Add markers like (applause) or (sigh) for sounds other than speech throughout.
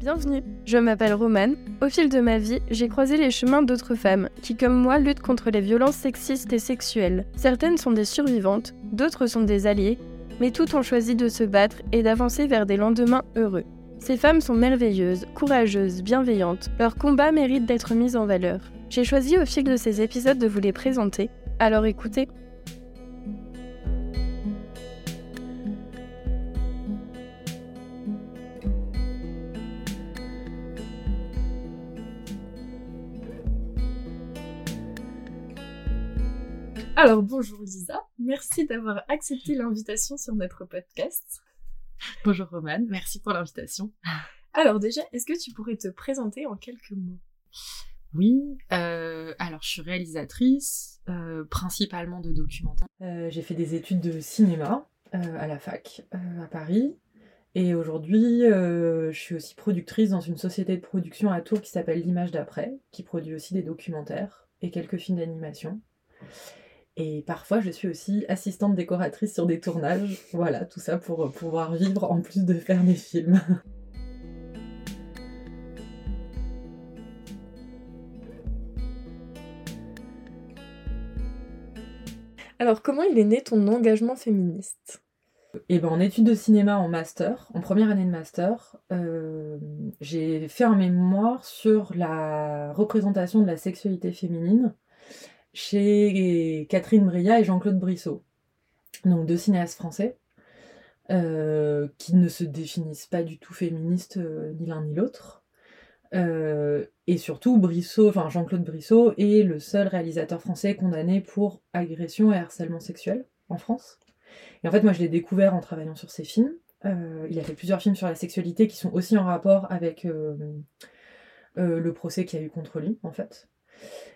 Bienvenue, je m'appelle Romane. Au fil de ma vie, j'ai croisé les chemins d'autres femmes qui, comme moi, luttent contre les violences sexistes et sexuelles. Certaines sont des survivantes, d'autres sont des alliées, mais toutes ont choisi de se battre et d'avancer vers des lendemains heureux. Ces femmes sont merveilleuses, courageuses, bienveillantes. Leur combat mérite d'être mis en valeur. J'ai choisi au fil de ces épisodes de vous les présenter, alors écoutez. Alors bonjour Lisa, merci d'avoir accepté l'invitation sur notre podcast. Bonjour Romane, merci pour l'invitation. Alors déjà, est-ce que tu pourrais te présenter en quelques mots? Oui, euh, alors je suis réalisatrice, euh, principalement de documentaires. Euh, j'ai fait des études de cinéma à la fac à Paris. Et aujourd'hui, je suis aussi productrice dans une société de production à Tours qui s'appelle L'Image d'après, qui produit aussi des documentaires et quelques films d'animation. Et parfois, je suis aussi assistante décoratrice sur des tournages. Voilà, tout ça pour pouvoir vivre en plus de faire des films. (laughs) Alors, comment il est né ton engagement féministe? Eh ben, en études de cinéma en master, en première année de master, euh, j'ai fait un mémoire sur la représentation de la sexualité féminine chez Catherine Bria et Jean-Claude Brissot. Donc deux cinéastes français euh, qui ne se définissent pas du tout féministes euh, ni l'un ni l'autre. Euh, et surtout, Jean-Claude Brissot est le seul réalisateur français condamné pour agression et harcèlement sexuel en France. Et en fait, moi, je l'ai découvert en travaillant sur ses films. il a fait plusieurs films sur la sexualité qui sont aussi en rapport avec le procès qu'il y a eu contre lui, en fait.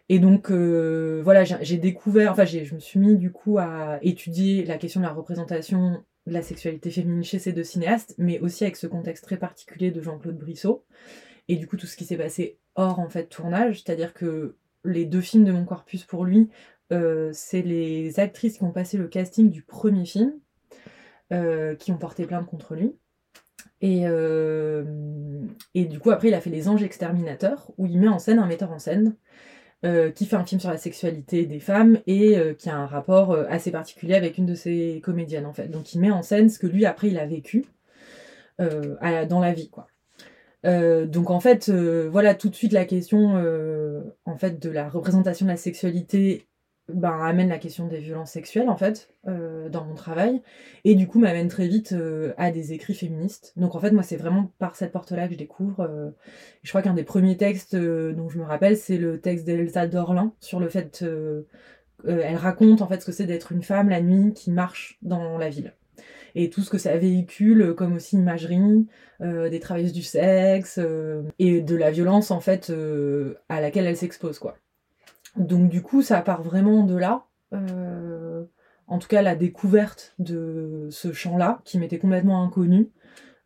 Et donc, euh, voilà, j'ai découvert, enfin, je me suis mis du coup à étudier la question de la représentation de la sexualité féminine chez ces deux cinéastes, mais aussi avec ce contexte très particulier de Jean-Claude Brissot. Et du coup, tout ce qui s'est passé hors, en fait, tournage, c'est-à-dire que les deux films de mon corpus pour lui, euh, c'est les actrices qui ont passé le casting du premier film, euh, qui ont porté plainte contre lui. Et, et du coup, après, il a fait Les Anges Exterminateurs, où il met en scène un metteur en scène euh, qui fait un film sur la sexualité des femmes et euh, qui a un rapport euh, assez particulier avec une de ses comédiennes en fait. Donc il met en scène ce que lui après il a vécu dans la vie quoi. donc en fait voilà tout de suite la question en fait de la représentation de la sexualité ben, amène la question des violences sexuelles en fait euh, dans mon travail. Et du coup m'amène très vite euh, à des écrits féministes. Donc en fait moi c'est vraiment par cette porte là que je découvre euh, je crois qu'un des premiers textes dont je me rappelle c'est le texte d'Elsa Dorlin sur le fait elle raconte en fait ce que c'est d'être une femme la nuit qui marche dans la ville. Et tout ce que ça véhicule comme aussi imagerie des travailleuses du sexe et de la violence en fait à laquelle elle s'expose quoi donc du coup, ça part vraiment de là. Euh, en tout cas, la découverte de ce champ-là, qui m'était complètement inconnu.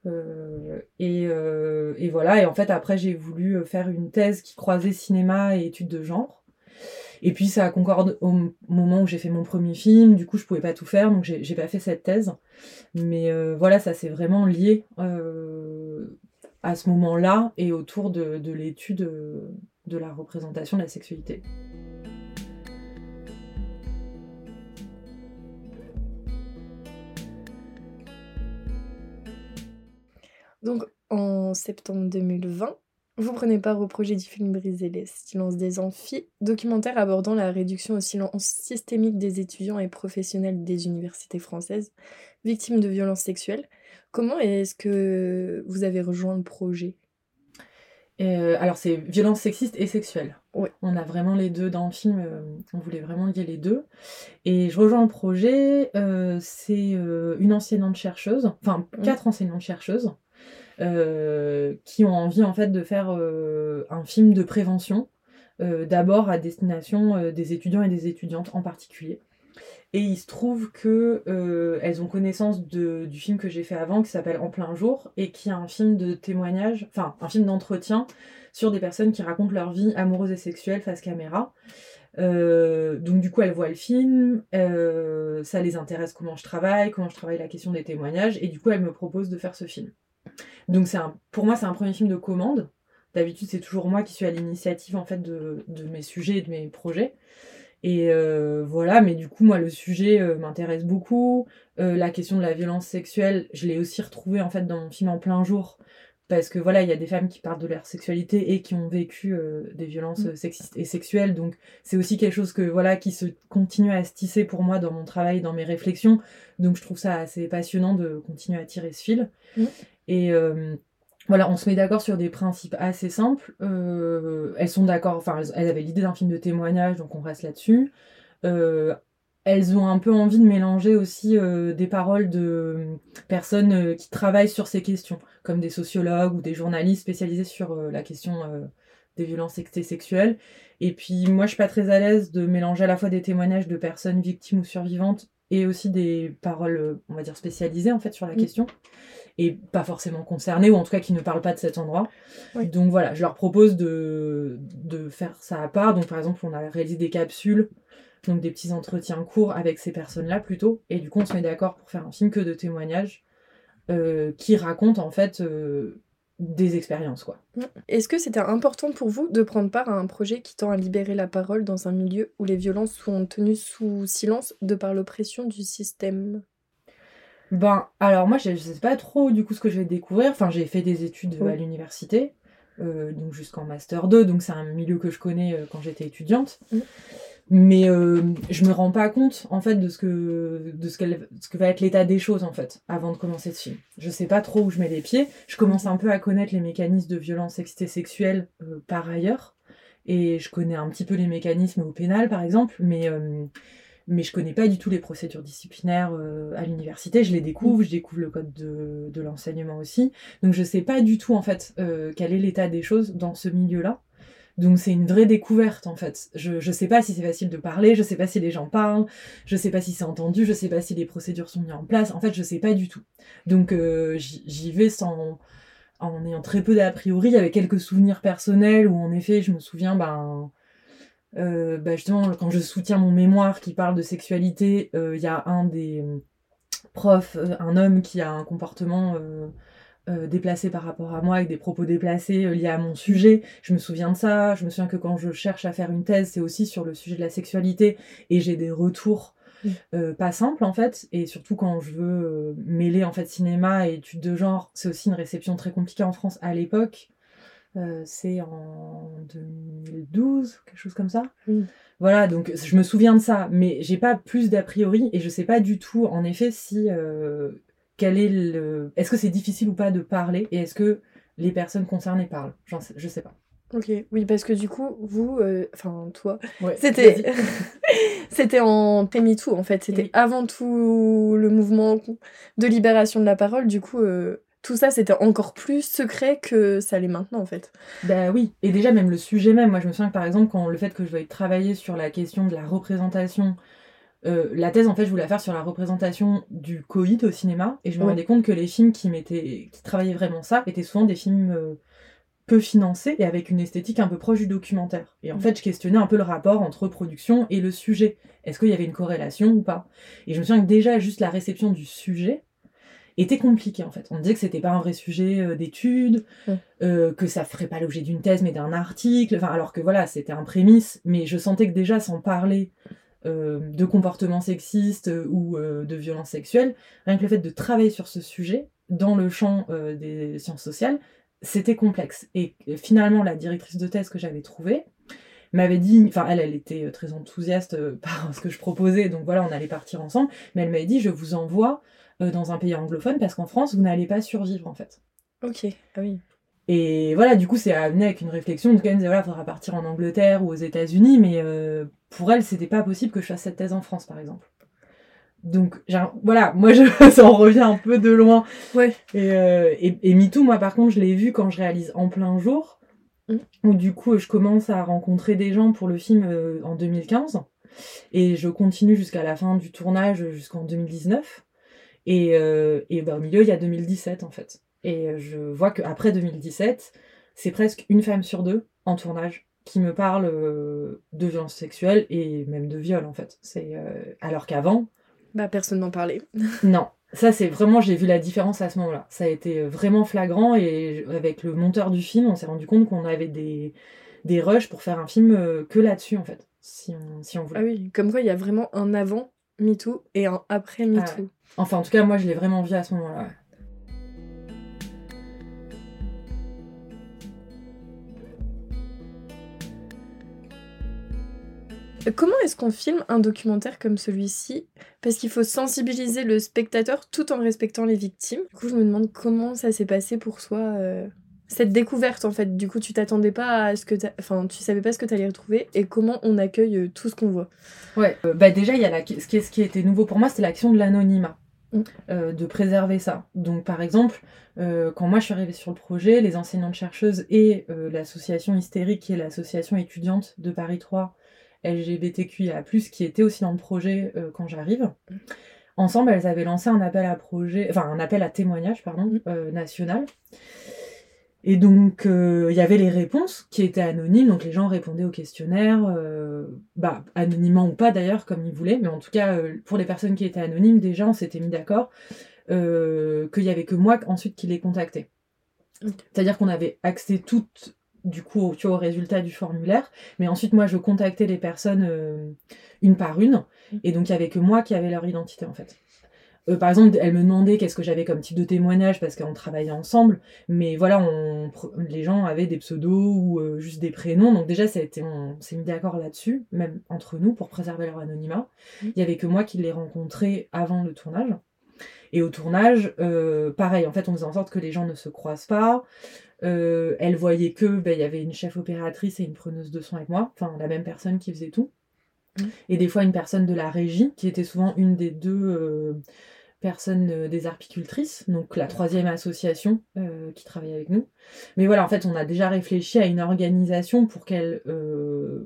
Euh, euh, et, voilà, et en fait, après, j'ai voulu faire une thèse qui croisait cinéma et études de genre. Et puis, ça concorde au moment où j'ai fait mon premier film, du coup, je pouvais pas tout faire, donc j'ai pas fait cette thèse. Mais voilà, ça s'est vraiment lié à ce moment-là et autour de l'étude de la représentation de la sexualité. Donc, en septembre 2020, vous prenez part au projet du film Briser les silences des amphis, documentaire abordant la réduction au silence systémique des étudiants et professionnels des universités françaises victimes de violences sexuelles. Comment est-ce que vous avez rejoint le projet? Euh, alors c'est violence sexiste et sexuelle. On a vraiment les deux dans le film, euh, on voulait vraiment lier les deux. Et je rejoins le projet, euh, c'est une enseignante chercheuse, enfin quatre enseignantes chercheuses, qui ont envie en fait de faire un film de prévention, d'abord à destination des étudiants et des étudiantes en particulier. Et il se trouve que euh, elles ont connaissance de, du film que j'ai fait avant qui s'appelle En plein jour et qui est un film de témoignage, enfin un film d'entretien sur des personnes qui racontent leur vie amoureuse et sexuelle face caméra. Euh, donc du coup elles voient le film, euh, ça les intéresse comment je travaille, comment je travaille la question des témoignages et du coup elles me proposent de faire ce film. Donc c'est pour moi, c'est un premier film de commande. D'habitude, c'est toujours moi qui suis à l'initiative en fait de, de, mes sujets et de mes projets. Et euh, voilà, mais du coup, moi, le sujet euh, m'intéresse beaucoup. Euh, la question de la violence sexuelle, je l'ai aussi retrouvée en fait dans mon film En plein jour, parce que voilà, il y a des femmes qui parlent de leur sexualité et qui ont vécu des violences mm. sexistes et sexuelles. Donc, c'est aussi quelque chose que voilà qui se continue à se tisser pour moi dans mon travail, dans mes réflexions. Donc, je trouve ça assez passionnant de continuer à tirer ce fil. Mm. Et voilà, on se met d'accord sur des principes assez simples. Euh, elles sont d'accord, enfin, elles avaient l'idée d'un film de témoignage, donc on reste là-dessus. Euh, elles ont un peu envie de mélanger aussi euh, des paroles de personnes qui travaillent sur ces questions, comme des sociologues ou des journalistes spécialisés sur la question des violences sexuelles. Et puis moi, je suis pas très à l'aise de mélanger à la fois des témoignages de personnes victimes ou survivantes et aussi des paroles, on va dire, spécialisées en fait sur la question et pas forcément concernés, ou en tout cas qui ne parlent pas de cet endroit. Donc voilà, je leur propose de, de faire ça à part. Donc par exemple, on a réalisé des capsules, donc des petits entretiens courts avec ces personnes-là plutôt, et du coup on se met d'accord pour faire un film que de témoignages euh, qui racontent en fait euh, des expériences quoi. Est-ce que c'était important pour vous de prendre part à un projet qui tend à libérer la parole dans un milieu où les violences sont tenues sous silence de par l'oppression du système? Ben, alors moi, je, ne sais pas trop du coup ce que je vais découvrir. Enfin, j'ai fait des études à l'université, euh, donc jusqu'en master 2, donc c'est un milieu que je connais euh, quand j'étais étudiante. Mm. Mais euh, je me rends pas compte en fait de ce que de ce, ce que va être l'état des choses en fait avant de commencer ce film. Je sais pas trop où je mets les pieds. Je commence mm. un peu à connaître les mécanismes de violence et sexuelle par ailleurs, et je connais un petit peu les mécanismes au pénal par exemple, mais mais je connais pas du tout les procédures disciplinaires euh, à l'université. Je les découvre, je découvre le code de, de l'enseignement aussi. Donc je sais pas du tout en fait euh, quel est l'état des choses dans ce milieu-là. Donc c'est une vraie découverte en fait. Je je sais pas si c'est facile de parler, je sais pas si les gens parlent, je sais pas si c'est entendu, je sais pas si les procédures sont mises en place. En fait, je sais pas du tout. Donc euh, j'y vais sans en ayant très peu d'a priori, avec quelques souvenirs personnels où en effet je me souviens ben euh, bah justement, quand je soutiens mon mémoire qui parle de sexualité, il euh, y a un des euh, profs, un homme qui a un comportement déplacé par rapport à moi, avec des propos déplacés liés à mon sujet. Je me souviens de ça. Je me souviens que quand je cherche à faire une thèse, c'est aussi sur le sujet de la sexualité et j'ai des retours pas simples en fait. Et surtout quand je veux mêler en fait cinéma et études de genre, c'est aussi une réception très compliquée en France à l'époque. Euh, c'est en 2012, quelque chose comme ça. Voilà, donc je me souviens de ça, mais j'ai pas plus d'a priori et je sais pas du tout, en effet, si euh, quel est le, est-ce que c'est difficile ou pas de parler et est-ce que les personnes concernées parlent? Sais, je sais pas. Ok, oui, parce que du coup, vous, euh, enfin toi, (laughs) c'était (laughs) c'était en tout en fait, c'était avant tout le mouvement de libération de la parole. Du coup, tout ça, c'était encore plus secret que ça l'est maintenant, en fait. Bah oui, et déjà, même le sujet même, moi je me souviens que par exemple, quand le fait que je veuille travailler sur la question de la représentation, euh, la thèse, en fait, je voulais la faire sur la représentation du coït au cinéma, et je me rendais compte que les films qui, qui travaillaient vraiment ça étaient souvent des films euh, peu financés et avec une esthétique un peu proche du documentaire. Et en fait, je questionnais un peu le rapport entre production et le sujet. Est-ce qu'il y avait une corrélation ou pas? Et je me souviens que déjà, juste la réception du sujet, était compliqué en fait. On disait que c'était pas un vrai sujet euh, d'étude, euh, que ça ferait pas l'objet d'une thèse mais d'un article, enfin alors que voilà, c'était un prémisse, mais je sentais que déjà sans parler euh, de comportements sexistes ou de violences sexuelles, rien que le fait de travailler sur ce sujet dans le champ des sciences sociales, c'était complexe. Et finalement, la directrice de thèse que j'avais trouvée m'avait dit, enfin elle, elle était très enthousiaste (laughs) par ce que je proposais, donc voilà, on allait partir ensemble, mais elle m'avait dit, je vous envoie dans un pays anglophone parce qu'en France, vous n'allez pas survivre en fait. Ok, ah oui. Et voilà, du coup, c'est amené avec une réflexion. Donc, elle me disait, voilà, faudra partir en Angleterre ou aux États-Unis, mais euh, pour elle, c'était pas possible que je fasse cette thèse en France, par exemple. Donc, voilà, moi, je, (laughs) ça en revient un peu de loin. Ouais. Et, euh, et, MeToo, moi, par contre, je l'ai vu quand je réalise en plein jour, mmh. où du coup, je commence à rencontrer des gens pour le film euh, en 2015, et je continue jusqu'à la fin du tournage, jusqu'en 2019. Et, euh, et bah, au milieu, il y a 2017 en fait. Et euh, je vois qu'après 2017, c'est presque une femme sur deux en tournage qui me parle euh, de violence sexuelle et même de viol en fait. C'est alors qu'avant, bah personne n'en parlait. (laughs) non. Ça, c'est vraiment, j'ai vu la différence à ce moment-là. Ça a été vraiment flagrant et avec le monteur du film, on s'est rendu compte qu'on avait des, des rushs pour faire un film que là-dessus, en fait, si on, si on voulait. Ah oui, comme quoi il y a vraiment un avant MeToo et un après Ah MeToo. Enfin, en tout cas, moi, je l'ai vraiment vu à ce moment-là. ouais. Comment est-ce qu'on filme un documentaire comme celui-ci? Parce qu'il faut sensibiliser le spectateur tout en respectant les victimes. Du coup, je me demande comment ça s'est passé pour toi, euh, cette découverte en fait. Du coup, tu t'attendais pas à ce que Enfin, tu savais pas ce que tu allais retrouver et comment on accueille euh, tout ce qu'on voit. Ouais, euh, bah déjà, il y a la... ce, qui est... ce qui était nouveau pour moi, c'était l'action de l'anonymat, Mm. euh, de préserver ça. Donc, par exemple, euh, quand moi je suis arrivée sur le projet, les enseignantes-chercheuses et euh, l'association Hystérique, qui est l'association étudiante de Paris 3 LGBTQIA+, qui était aussi dans le projet quand j'arrive, ensemble, elles avaient lancé un appel à projet, enfin un appel à témoignage, pardon, Mm. national. Et donc, euh, il y avait les réponses qui étaient anonymes, donc les gens répondaient au questionnaire, euh, bah, anonymement ou pas d'ailleurs, comme ils voulaient, mais en tout cas, euh, pour les personnes qui étaient anonymes, déjà, on s'était mis d'accord qu'il y avait que moi ensuite qui les contactais. C'est-à-dire qu'on avait accès toutes, du coup, au, tu vois, du formulaire, mais ensuite, moi, je contactais les personnes une par une, et donc il y avait que moi qui avait leur identité, en fait. Euh, par exemple, elle me demandait qu'est-ce que j'avais comme type de témoignage parce qu'on travaillait ensemble, mais voilà, on, les gens avaient des pseudos ou euh, juste des prénoms, donc déjà ça a été, on s'est mis d'accord là-dessus, même entre nous, pour préserver leur anonymat. Mhm. Il y avait que moi qui les rencontrais avant le tournage. Et au tournage, euh, pareil, en fait, on faisait en sorte que les gens ne se croisent pas. Elle voyait que ben, il y avait une chef opératrice et une preneuse de son avec moi, enfin la même personne qui faisait tout. Mhm. Et des fois une personne de la régie, qui était souvent une des deux personnes euh, des arpicultrices, donc la troisième association euh, qui travaille avec nous. Mais voilà, en fait, on a déjà réfléchi à une organisation pour qu'elle, euh,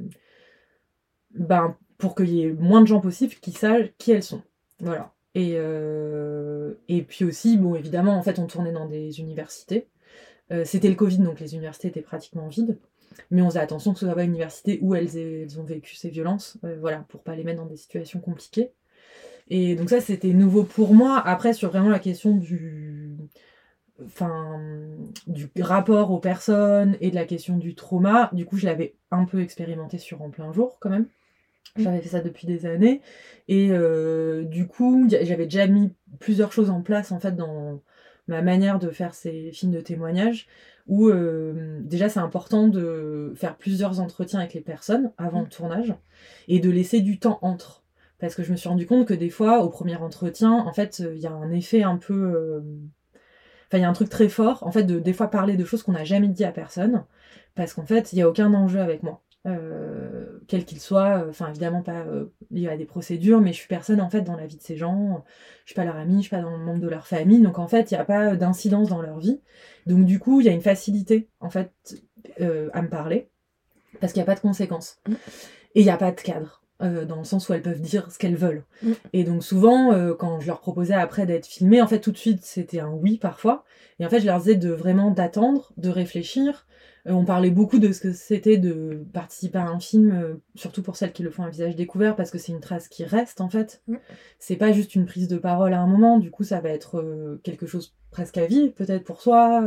ben, pour qu'il y ait moins de gens possible qui sachent qui elles sont. Voilà. Et, et puis aussi, bon, évidemment, en fait, on tournait dans des universités. C'était le Covid, donc les universités étaient pratiquement vides. Mais on faisait attention que ce soit pas une université où elles, elles ont vécu ces violences, voilà, pour pas les mettre dans des situations compliquées. Et donc ça, c'était nouveau pour moi. Après, sur vraiment la question du, enfin, du rapport aux personnes et de la question du trauma, du coup, je l'avais un peu expérimenté sur En plein jour, quand même. J'avais fait ça depuis des années. Et euh, du coup, j'avais déjà mis plusieurs choses en place, en fait, dans ma manière de faire ces films de témoignage, où euh, déjà, c'est important de faire plusieurs entretiens avec les personnes avant le tournage et de laisser du temps entre. Parce que je me suis rendu compte que des fois, au premier entretien, en fait, il y a un effet un peu. euh, Enfin, il y a un truc très fort, en fait, de des fois parler de choses qu'on n'a jamais dit à personne, parce qu'en fait, il n'y a aucun enjeu avec moi. Euh, quel qu'il soit, enfin évidemment pas euh, lié à des procédures, mais je suis personne en fait dans la vie de ces gens, je suis pas leur amie, je suis pas dans le membre de leur famille, donc en fait il n'y a pas d'incidence dans leur vie. Donc du coup il y a une facilité en fait euh, à me parler, parce qu'il n'y a pas de conséquences. Et il n'y a pas de cadre, euh, dans le sens où elles peuvent dire ce qu'elles veulent. Mm. Et donc souvent, euh, quand je leur proposais après d'être filmées, en fait tout de suite c'était un oui parfois. Et en fait je leur disais de vraiment d'attendre, de réfléchir. Euh, on parlait beaucoup de ce que c'était de participer à un film, surtout pour celles qui le font à visage découvert, parce que c'est une trace qui reste en fait. Mm. C'est pas juste une prise de parole à un moment, du coup ça va être quelque chose presque à vie, peut-être pour soi.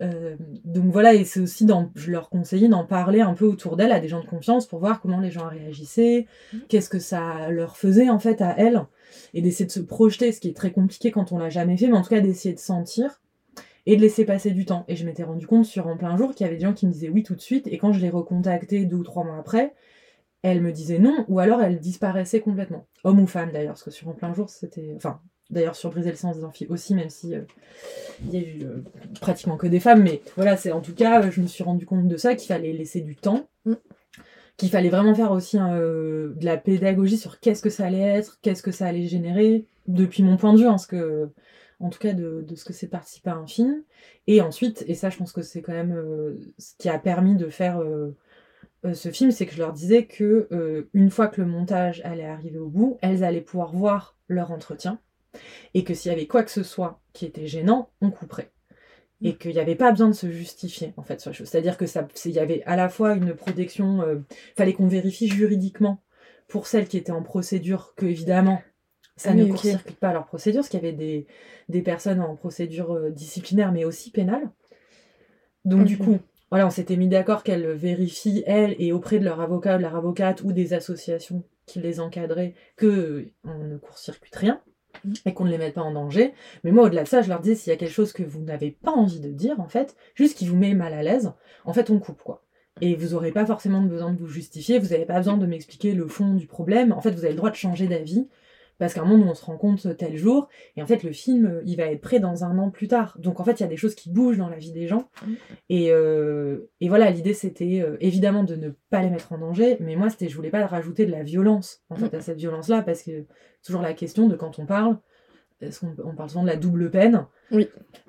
Euh, donc voilà, et c'est aussi, dans, je leur conseillais d'en parler un peu autour d'elles à des gens de confiance pour voir comment les gens réagissaient, Mhm. qu'est-ce que ça leur faisait en fait à elles, et d'essayer de se projeter, ce qui est très compliqué quand on l'a jamais fait, mais en tout cas d'essayer de sentir et de laisser passer du temps. Et je m'étais rendu compte sur En plein jour qu'il y avait des gens qui me disaient oui tout de suite, et quand je les recontactais deux ou trois mois après, elles me disaient non, ou alors elles disparaissaient complètement. Homme ou femme d'ailleurs, parce que sur En plein jour, c'était. Enfin, d'ailleurs sur Briser le sens des amphis aussi, même si euh, il y a eu euh, pratiquement que des femmes, mais voilà, c'est en tout cas, euh, je me suis rendu compte de ça, qu'il fallait laisser du temps, Mm. qu'il fallait vraiment faire aussi euh, de la pédagogie sur qu'est-ce que ça allait être, qu'est-ce que ça allait générer, depuis mon point de vue, hein, ce que, en tout cas de, de ce que c'est participer à un film. Et ensuite, et ça je pense que c'est quand même ce qui a permis de faire euh, ce film, c'est que je leur disais que euh, une fois que le montage allait arriver au bout, elles allaient pouvoir voir leur entretien et que s'il y avait quoi que ce soit qui était gênant, on couperait. Et qu'il n'y avait pas besoin de se justifier, en fait, sur la chose. C'est-à-dire que ça, c'est- il y avait à la fois une protection, euh, fallait qu'on vérifie juridiquement pour celles qui étaient en procédure, que évidemment, Ça ne court-circuite pas leur procédure, parce qu'il y avait des, des personnes en procédure disciplinaire, mais aussi pénale. Donc, du coup, voilà, on s'était mis d'accord qu'elles vérifient, elles, et auprès de leur avocat ou de leur avocate ou des associations qui les encadraient, qu'on ne court-circuite rien et qu'on ne les mette pas en danger. Mais moi, au-delà de ça, je leur disais, s'il y a quelque chose que vous n'avez pas envie de dire, en fait, juste qui vous met mal à l'aise, en fait, on coupe, quoi. Et vous n'aurez pas forcément besoin de vous justifier, vous n'avez pas besoin de m'expliquer le fond du problème. En fait, vous avez le droit de changer d'avis parce qu'à un moment on se rend compte tel jour, et en fait le film, il va être prêt dans un an plus tard. Donc en fait, il y a des choses qui bougent dans la vie des gens. Mm. Et, euh, et voilà, l'idée c'était euh, évidemment de ne pas les mettre en danger, mais moi c'était, je voulais pas rajouter de la violence en fait mm. à cette violence-là, parce que toujours la question de quand on parle, est-ce qu'on on parle souvent de la double peine? Oui.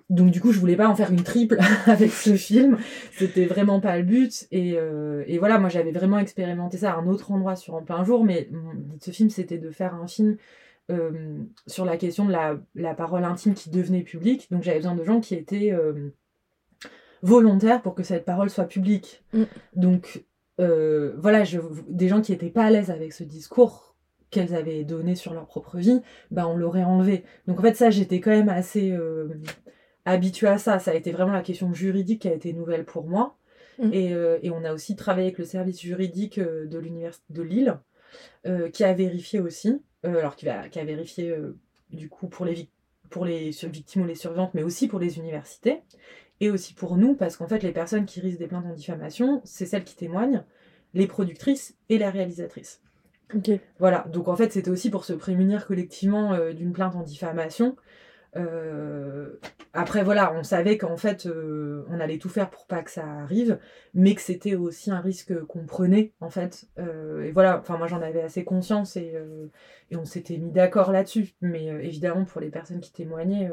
Donc du coup, je voulais pas en faire une triple (laughs) avec ce film. C'était vraiment pas le but. Et, euh, et voilà, moi j'avais vraiment expérimenté ça à un autre endroit sur En plein jour, mais de ce film, c'était de faire un film euh, sur la question de la, la, parole intime qui devenait publique. Donc j'avais besoin de gens qui étaient euh, volontaires pour que cette parole soit publique. Mm. Donc voilà, je, des gens qui étaient pas à l'aise avec ce discours qu'elles avaient donné sur leur propre vie, bah on l'aurait enlevé. Donc en fait ça j'étais quand même assez habituée à ça. Ça a été vraiment la question juridique qui a été nouvelle pour moi. Mm. Euh, et, on a aussi travaillé avec le service juridique euh, de l'université de Lille, euh, qui a vérifié aussi, alors qui, a, qui a vérifié du coup pour les, pour les victimes ou les survivantes, mais aussi pour les universités, et aussi pour nous, parce qu'en fait les personnes qui risquent des plaintes en diffamation, c'est celles qui témoignent, les productrices et les réalisatrices. Voilà, donc en fait c'était aussi pour se prémunir collectivement d'une plainte en diffamation, euh, après, voilà, on savait qu'en fait, euh, on allait tout faire pour pas que ça arrive, mais que c'était aussi un risque qu'on prenait, en fait. Euh, et voilà, enfin, moi j'en avais assez conscience et, et on s'était mis d'accord là-dessus. Mais évidemment, pour les personnes qui témoignaient,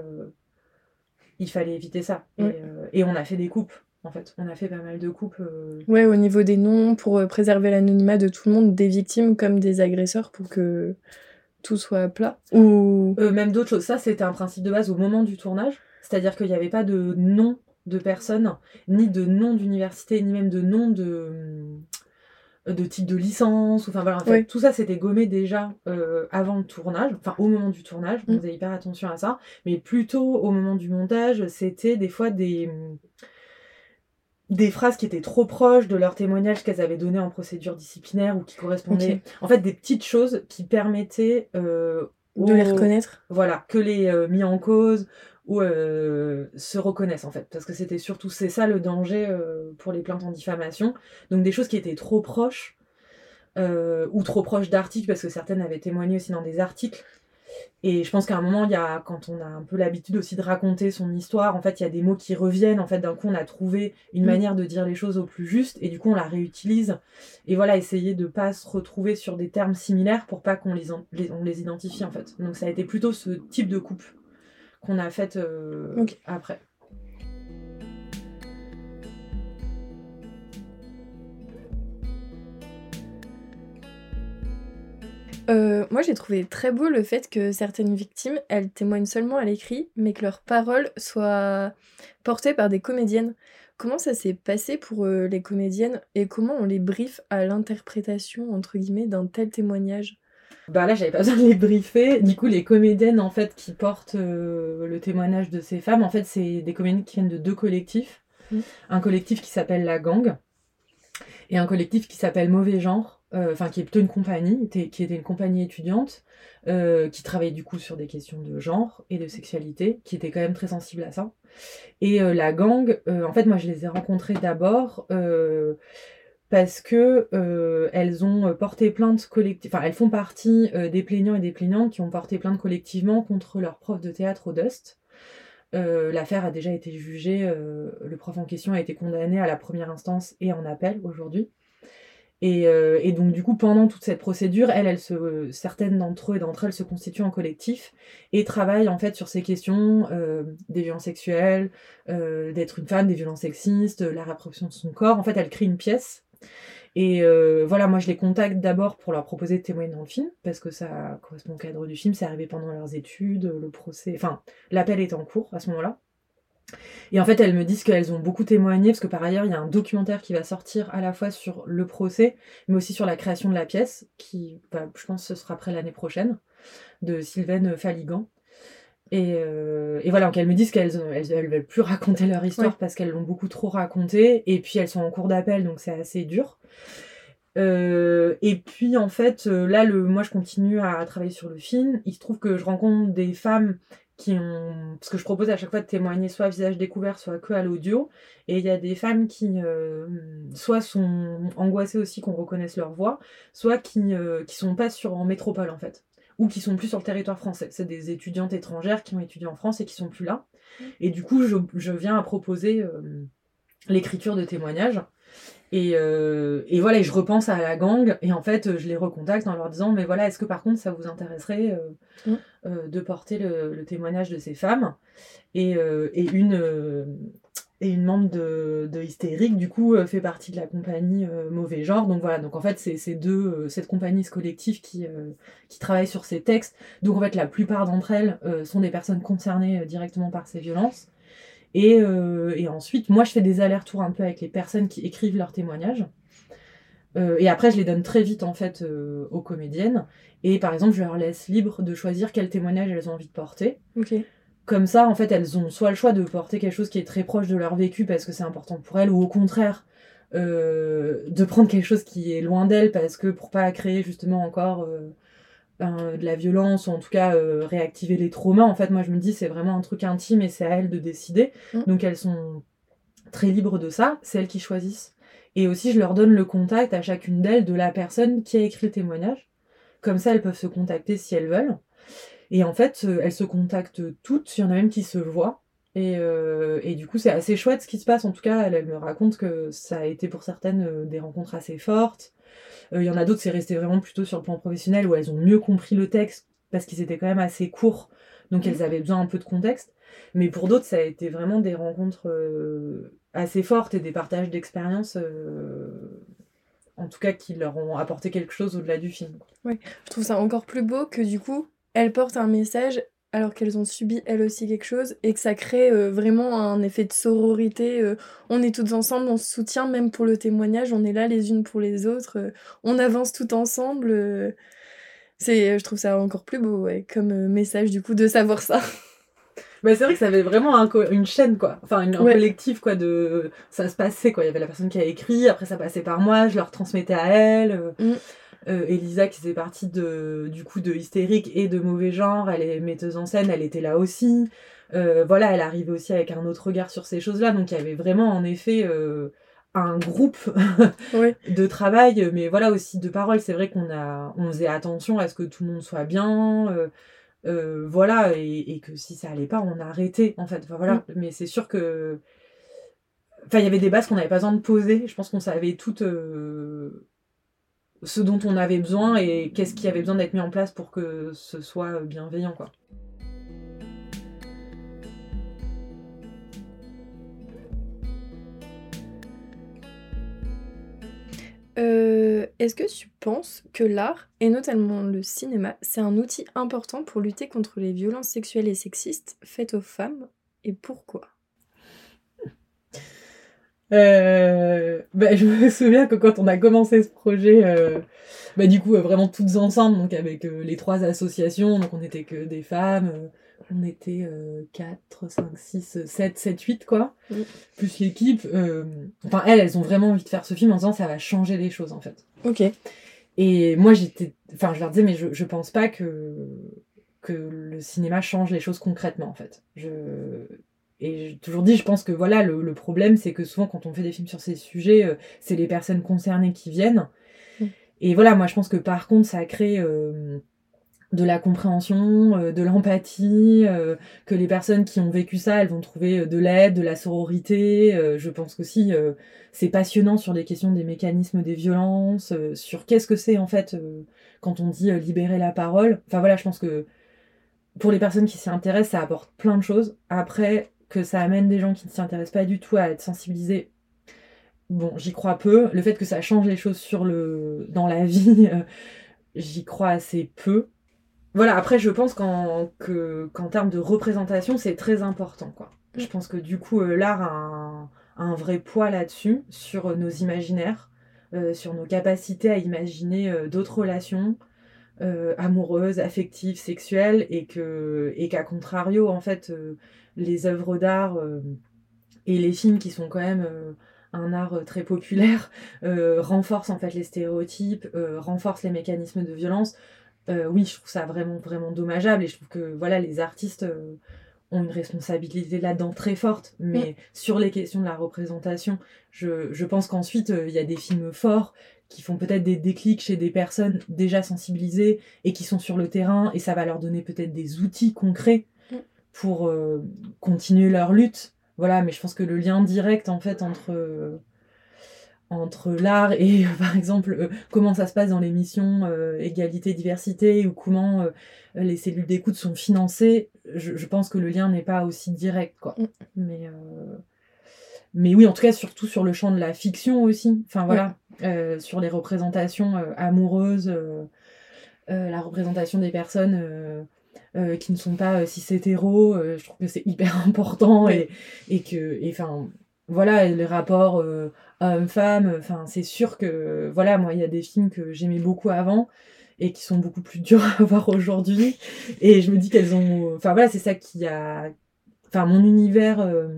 il fallait éviter ça. Et, et, on a fait des coupes. En fait, on a fait pas mal de coupes. Ouais, au niveau des noms, pour préserver l'anonymat de tout le monde, des victimes comme des agresseurs, pour que tout soit plat Ou euh, même d'autres choses. Ça, c'était un principe de base au moment du tournage. C'est-à-dire qu'il n'y avait pas de nom de personne, ni de nom d'université, ni même de nom de de type de licence, enfin voilà, en fait, tout ça c'était gommé déjà euh, avant le tournage, enfin au moment du tournage, on mm. faisait hyper attention à ça, mais plutôt au moment du montage, c'était des fois des, des phrases qui étaient trop proches de leur témoignage qu'elles avaient donné en procédure disciplinaire ou qui correspondaient. En fait, des petites choses qui permettaient. Euh, de les reconnaître Voilà, que les euh, mis en cause ou euh, se reconnaissent en fait. Parce que c'était surtout. C'est ça le danger pour les plaintes en diffamation. Donc des choses qui étaient trop proches. ou trop proches d'articles, parce que certaines avaient témoigné aussi dans des articles et je pense qu'à un moment, il y a, quand on a un peu l'habitude aussi de raconter son histoire, en fait, il y a des mots qui reviennent. En fait, d'un coup, on a trouvé une mm. manière de dire les choses au plus juste, et du coup, on la réutilise. Et voilà, essayer de pas se retrouver sur des termes similaires pour pas qu'on les, on les identifie, en fait. Donc, ça a été plutôt ce type de coupe qu'on a fait euh, après. Euh, moi, j'ai trouvé très beau le fait que certaines victimes, elles témoignent seulement à l'écrit, mais que leurs paroles soient portées par des comédiennes. Comment ça s'est passé pour euh, les comédiennes et comment on les briefe à l'interprétation, entre guillemets, d'un tel témoignage? Bah là, j'avais pas (laughs) besoin de les briefer. Du coup, les comédiennes, en fait, qui portent euh, le témoignage de ces femmes, en fait, c'est des comédiennes qui viennent de deux collectifs. Mmh. Un collectif qui s'appelle La Gang et un collectif qui s'appelle Mauvais Genre. Euh, enfin qui est plutôt une compagnie, qui était une compagnie étudiante, euh, qui travaillait du coup sur des questions de genre et de sexualité, qui était quand même très sensible à ça. Et euh, la gang, en fait, moi je les ai rencontrées d'abord parce que elles ont porté plainte collective, enfin elles font partie des plaignants et des plaignantes qui ont porté plainte collectivement contre leur prof de théâtre au Dust. L'affaire a déjà été jugée, le prof en question a été condamné à la première instance et en appel aujourd'hui. Euh, et, donc du coup, pendant toute cette procédure, elles, se, certaines d'entre eux et d'entre elles se constituent en collectif et travaillent en fait sur ces questions euh, des violences sexuelles, euh, d'être une femme, des violences sexistes, la réappropriation de son corps. En fait, elles créent une pièce. Et voilà, moi je les contacte d'abord pour leur proposer de témoigner dans le film, parce que ça correspond au cadre du film, c'est arrivé pendant leurs études, le procès, enfin, l'appel est en cours à ce moment-là. Et en fait, elles me disent qu'elles ont beaucoup témoigné, parce que par ailleurs, il y a un documentaire qui va sortir à la fois sur le procès, mais aussi sur la création de la pièce, qui, bah, je pense, ce sera après l'année prochaine. de Sylvaine Faligan. Et, euh, et, voilà, donc elles me disent qu'elles elles, elles veulent plus raconter leur histoire parce qu'elles l'ont beaucoup trop raconté. Et puis elles sont en cours d'appel, donc c'est assez dur. Euh, et puis en fait, euh, là, le, moi je continue à travailler sur le film. Il se trouve que je rencontre des femmes qui ont. Parce que je propose à chaque fois de témoigner soit à visage découvert, soit que à l'audio. Et il y a des femmes qui euh, soit sont angoissées aussi qu'on reconnaisse leur voix, soit qui, euh, qui sont pas sur, en métropole en fait ou qui sont plus sur le territoire français. C'est des étudiantes étrangères qui ont étudié en France et qui sont plus là. Mmh. Et du coup, je, je viens à proposer euh, l'écriture de témoignages. Et, euh, et, voilà, et je repense à la gang, et en fait, je les recontacte en leur disant, mais voilà, est-ce que par contre, ça vous intéresserait euh, mmh. euh, de porter le, le, témoignage de ces femmes? Et, et, une, et une membre de, de Hystérique, du coup, fait partie de la compagnie Mauvais Genre. Donc voilà, donc en fait, c'est ces deux, cette compagnie, ce collectif qui, qui travaille sur ces textes. Donc en fait, la plupart d'entre elles sont des personnes concernées directement par ces violences. Et, euh, et, ensuite, moi, je fais des allers-retours un peu avec les personnes qui écrivent leurs témoignages. Euh, et après, je les donne très vite, en fait, euh, aux comédiennes. Et par exemple, je leur laisse libre de choisir quel témoignage elles ont envie de porter. Okay. Comme ça, en fait, elles ont soit le choix de porter quelque chose qui est très proche de leur vécu parce que c'est important pour elles, ou au contraire, de prendre quelque chose qui est loin d'elles parce que pour pas créer justement encore euh, de la violence ou en tout cas euh, réactiver les traumas. En fait, moi je me dis c'est vraiment un truc intime et c'est à elles de décider. Mmh. Donc elles sont très libres de ça, c'est elles qui choisissent. Et aussi je leur donne le contact à chacune d'elles de la personne qui a écrit le témoignage. Comme ça elles peuvent se contacter si elles veulent. Et en fait euh, elles se contactent toutes, il y en a même qui se voient. Et, euh, et du coup c'est assez chouette ce qui se passe. En tout cas elle, elle me raconte que ça a été pour certaines euh, des rencontres assez fortes il euh, y en a d'autres, c'est resté vraiment plutôt sur le plan professionnel où elles ont mieux compris le texte parce qu'ils étaient quand même assez courts, donc mmh. elles avaient besoin un peu de contexte. Mais pour d'autres, ça a été vraiment des rencontres euh, assez fortes et des partages d'expériences, euh, en tout cas, qui leur ont apporté quelque chose au-delà du film. Oui, je trouve ça encore plus beau que du coup, elles portent un message alors qu'elles ont subi elles aussi quelque chose et que ça crée euh, vraiment un effet de sororité. Euh, on est toutes ensemble, on se soutient même pour le témoignage, on est là les unes pour les autres, euh, on avance tout ensemble. C'est, je trouve ça encore plus beau ouais, comme message du coup de savoir ça. (laughs) Bah, c'est vrai que ça avait vraiment un une chaîne quoi, enfin une, un ouais. collectif quoi de ça se passait quoi. Il y avait la personne qui a écrit, après ça passait par moi, je leur transmettais à elle. Mm euh, Elisa qui faisait partie de, du coup de hystérique et de mauvais genre, elle est metteuse en scène, elle était là aussi. Euh, voilà, elle arrivait aussi avec un autre regard sur ces choses-là, donc il y avait vraiment en effet euh, un groupe (laughs) oui. de travail, mais voilà aussi de paroles. C'est vrai qu'on a, on faisait attention à ce que tout le monde soit bien. Voilà, et, et, que si ça allait pas, on arrêtait en fait. Enfin, voilà, mm. mais c'est sûr que. Enfin, il y avait des bases qu'on n'avait pas besoin de poser. Je pense qu'on savait toutes ce dont on avait besoin et qu'est-ce qui avait besoin d'être mis en place pour que ce soit bienveillant quoi. Euh, Est-ce que tu penses que l'art, et notamment le cinéma, c'est un outil important pour lutter contre les violences sexuelles et sexistes faites aux femmes Et pourquoi? Euh, bah, je me souviens que quand on a commencé ce projet, euh, bah, du coup, euh, vraiment toutes ensemble, donc avec euh, les trois associations, donc on était que des femmes, euh, on était 4, 5, 6, 7, 7, 8, quoi, oui. plus l'équipe. enfin, elles, elles ont vraiment envie de faire ce film en disant ça va changer les choses, en fait. Ok. Et moi, j'étais. Enfin, je leur disais, mais je, je pense pas que, que le cinéma change les choses concrètement, en fait. Je et j'ai toujours dit, je pense que voilà, le, le problème, c'est que souvent, quand on fait des films sur ces sujets, euh, c'est les personnes concernées qui viennent. Mm. Et voilà, moi, je pense que par contre, ça crée euh, de la compréhension, euh, de l'empathie, que les personnes qui ont vécu ça, elles vont trouver de l'aide, de la sororité. je pense qu'aussi, c'est passionnant sur les questions des mécanismes des violences, sur qu'est-ce que c'est, en fait, quand on dit libérer la parole. Enfin voilà, je pense que pour les personnes qui s'y intéressent, ça apporte plein de choses. Après, que ça amène des gens qui ne s'y intéressent pas du tout à être sensibilisés, bon, j'y crois peu. Le fait que ça change les choses sur le, dans la vie, (laughs) euh, j'y crois assez peu. Voilà, après, je pense qu'en, que, qu'en termes de représentation, c'est très important, quoi. Mm. Je pense que du coup, euh, l'art a un, un, vrai poids là-dessus, sur nos imaginaires, euh, sur nos capacités à imaginer euh, d'autres relations, amoureuses, affectives, sexuelles, et que et qu'à contrario, en fait, les œuvres d'art et les films qui sont quand même un art très populaire renforcent en fait les stéréotypes, renforcent les mécanismes de violence. oui, je trouve ça vraiment vraiment dommageable et je trouve que voilà les artistes ont une responsabilité là-dedans très forte, mais sur les questions de la représentation, je, je pense qu'ensuite, euh, il y a des films forts qui font peut-être des déclics chez des personnes déjà sensibilisées et qui sont sur le terrain, et ça va leur donner peut-être des outils concrets. Pour euh, continuer leur lutte. Voilà, mais je pense que le lien direct, en fait, entre entre l'art et (laughs) par exemple euh, comment ça se passe dans l'émission euh, égalité diversité ou comment euh, les cellules d'écoute sont financées je, pense que le lien n'est pas aussi direct quoi mm. mais mais oui en tout cas surtout sur le champ de la fiction aussi enfin voilà sur les représentations amoureuses la représentation des personnes qui ne sont pas cis hétéros je trouve que c'est hyper (laughs) important et, et que enfin voilà les rapports homme-femme. Enfin, c'est sûr que, voilà, moi, il y a des films que j'aimais beaucoup avant et qui sont beaucoup plus (laughs) durs à voir aujourd'hui. Et je me dis qu'elles ont. Enfin, voilà, c'est ça qui a. Enfin, mon univers euh,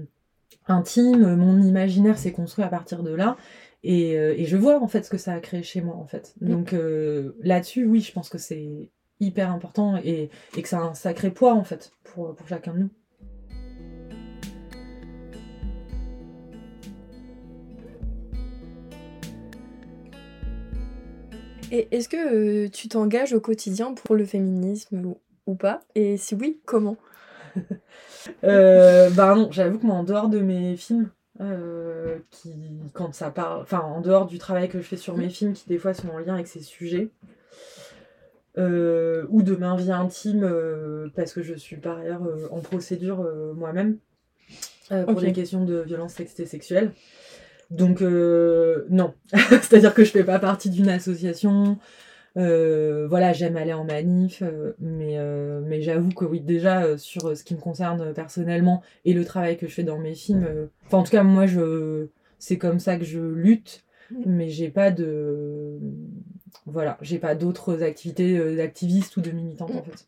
intime, mon imaginaire s'est construit à partir de là. Et, euh, et, je vois, en fait, ce que ça a créé chez moi, en fait. Mm. Donc, euh, là-dessus, oui, je pense que c'est hyper important et, et que ça a un sacré poids, en fait, pour, pour chacun de nous. Et est-ce que euh, tu t'engages au quotidien pour le féminisme ou, pas? Et si oui, comment? (laughs) Euh, Bah non, j'avoue que moi, en dehors de mes films, euh, qui, quand ça parle, enfin, en dehors du travail que je fais sur mes films, qui des fois sont en lien avec ces sujets, ou de ma vie intime, parce que je suis par ailleurs en procédure moi-même, pour des questions de violence sexuelle. Donc euh, non, (laughs) c'est-à-dire que je fais pas partie d'une association. Euh, voilà, j'aime aller en manif, euh, mais, mais j'avoue que oui, déjà sur ce qui me concerne personnellement et le travail que je fais dans mes films, enfin en tout cas moi je, c'est comme ça que je lutte, mais j'ai pas de, voilà, j'ai pas d'autres activités d'activiste ou de militante en fait.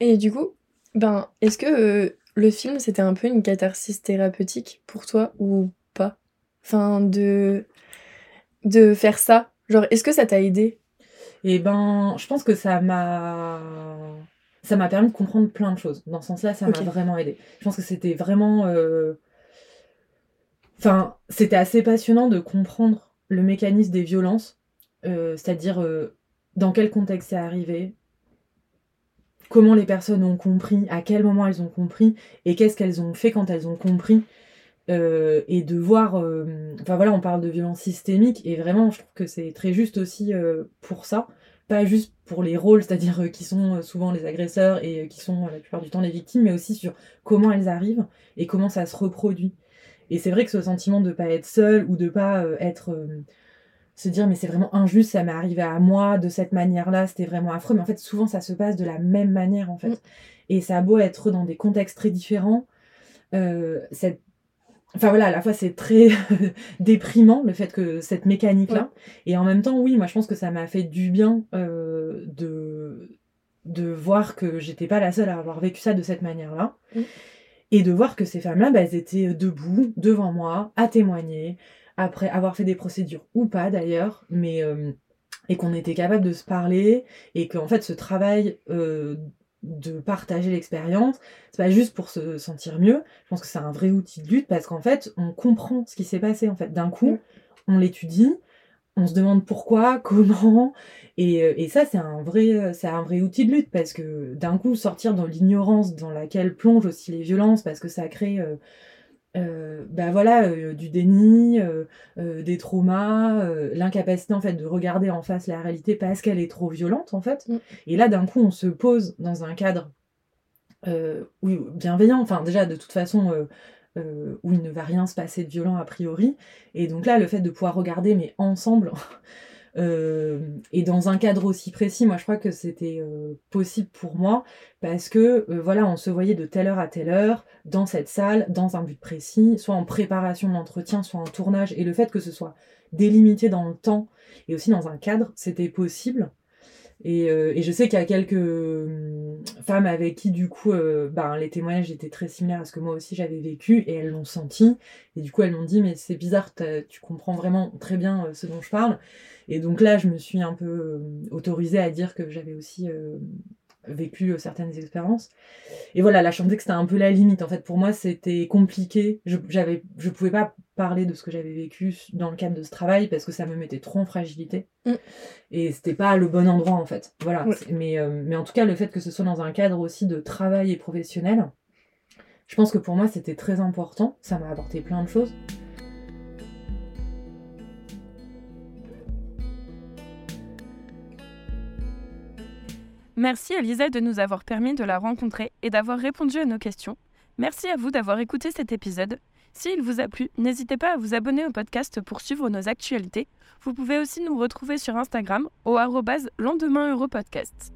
Et du coup, ben, est-ce que le film c'était un peu une catharsis thérapeutique pour toi ou pas? Enfin, de, de faire ça? Genre, est-ce que ça t'a aidé? Eh ben, je pense que ça m'a ça m'a permis de comprendre plein de choses. Dans ce sens-là, ça m'a vraiment aidé. Je pense que c'était vraiment. Euh, enfin, c'était assez passionnant de comprendre le mécanisme des violences, euh, c'est-à-dire euh, dans quel contexte c'est arrivé, comment les personnes ont compris, à quel moment elles ont compris, et qu'est-ce qu'elles ont fait quand elles ont compris? Euh, et de voir, euh, enfin voilà, on parle de violence systémique et vraiment, je trouve que c'est très juste aussi euh, pour ça, pas juste pour les rôles, c'est-à-dire qui sont souvent les agresseurs et qui sont la plupart du temps les victimes, mais aussi sur comment elles arrivent et comment ça se reproduit. Et c'est vrai que ce sentiment de pas être seul ou de pas être se dire mais c'est vraiment injuste, ça m'est arrivé à moi de cette manière-là, c'était vraiment affreux, mais en fait souvent ça se passe de la même manière en fait. Mm. Et ça a beau être dans des contextes très différents, cette Enfin voilà, à la fois c'est très (laughs) déprimant le fait que cette mécanique-là. Et en même temps, oui, moi je pense que ça m'a fait du bien euh, de, de voir que j'étais pas la seule à avoir vécu ça de cette manière-là. Et de voir que ces femmes-là, bah, elles étaient debout devant moi, à témoigner, après avoir fait des procédures ou pas d'ailleurs, mais euh, et qu'on était capable de se parler et qu'en fait ce travail euh, de partager l'expérience. C'est pas juste pour se sentir mieux. Je pense que c'est un vrai outil de lutte parce qu'en fait, on comprend ce qui s'est passé. En fait, d'un coup, mm. on l'étudie, on se demande pourquoi, (laughs) comment, et, euh, et ça, c'est un vrai, c'est un vrai outil de lutte parce que d'un coup, sortir dans l'ignorance dans laquelle plongent aussi les violences, parce que ça crée euh, euh, bah voilà, euh, du déni, euh, des traumas, l'incapacité en fait de regarder en face la réalité parce qu'elle est trop violente en fait. Mm. Et là d'un coup on se pose dans un cadre oui, bienveillant, enfin déjà de toute façon où il ne va rien se passer de violent a priori. Et donc là le fait de pouvoir regarder mais ensemble (laughs) et dans un cadre aussi précis, moi je crois que c'était euh, possible pour moi parce que euh, voilà, on se voyait de telle heure à telle heure dans cette salle, dans un but précis, soit en préparation d'entretien, soit en tournage. Et le fait que ce soit délimité dans le temps et aussi dans un cadre, c'était possible. Et, euh, et je sais qu'il y a quelques hum, femmes avec qui, du coup, euh, ben, les témoignages étaient très similaires à ce que moi aussi j'avais vécu, et elles l'ont senti. Et du coup, elles m'ont dit, mais c'est bizarre, tu comprends vraiment très bien ce dont je parle. Et donc là, je me suis un peu autorisée à dire que j'avais aussi vécu euh, certaines expériences. Et voilà, la je que c'était un peu la limite. En fait, pour moi, c'était compliqué. Je, j'avais, je pouvais pas parler de ce que j'avais vécu dans le cadre de ce travail parce que ça me mettait trop en fragilité. Mm. Et c'était pas le bon endroit, en fait. Voilà. Mais, euh, mais en tout cas, le fait que ce soit dans un cadre aussi de travail et professionnel, je pense que pour moi, c'était très important. Ça m'a apporté plein de choses. Merci Elisa de nous avoir permis de la rencontrer et d'avoir répondu à nos questions. Merci à vous d'avoir écouté cet épisode. S'il vous a plu, n'hésitez pas à vous abonner au podcast pour suivre nos actualités. Vous pouvez aussi nous retrouver sur Instagram au lendemain Europodcast.